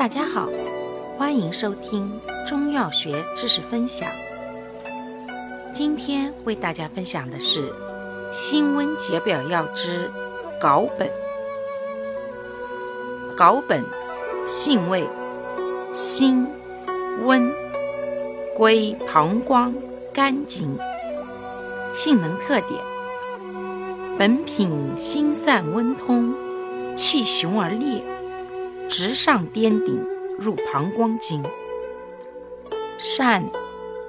大家好，欢迎收听中药学知识分享。今天为大家分享的是辛温解表药之藁本。藁本性味辛温，归膀胱、肝经。性能特点：本品辛散温通，气雄而烈。直上颠顶，入膀胱经，善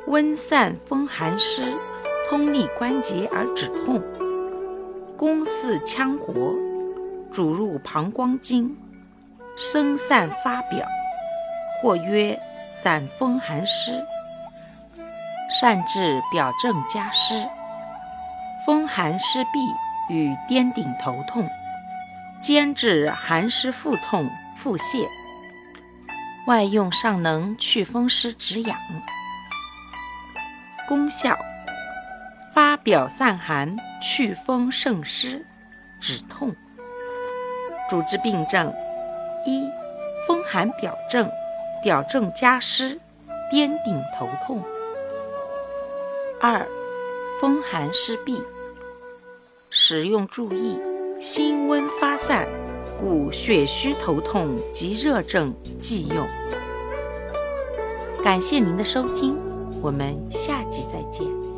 温散风寒湿，通利关节而止痛，功似羌活，主入膀胱经，生散发表，或曰散风寒湿，善治表症加湿，风寒湿痹与颠顶头痛，兼治寒湿腹痛。腹泻，外用尚能祛风湿止痒。功效：发表散寒，祛风胜湿，止痛。主治病症：一、风寒表症，表症加湿，颠顶头痛；二、风寒湿痹。使用注意：辛温发散。故血虚头痛及热症忌用。感谢您的收听，我们下集再见。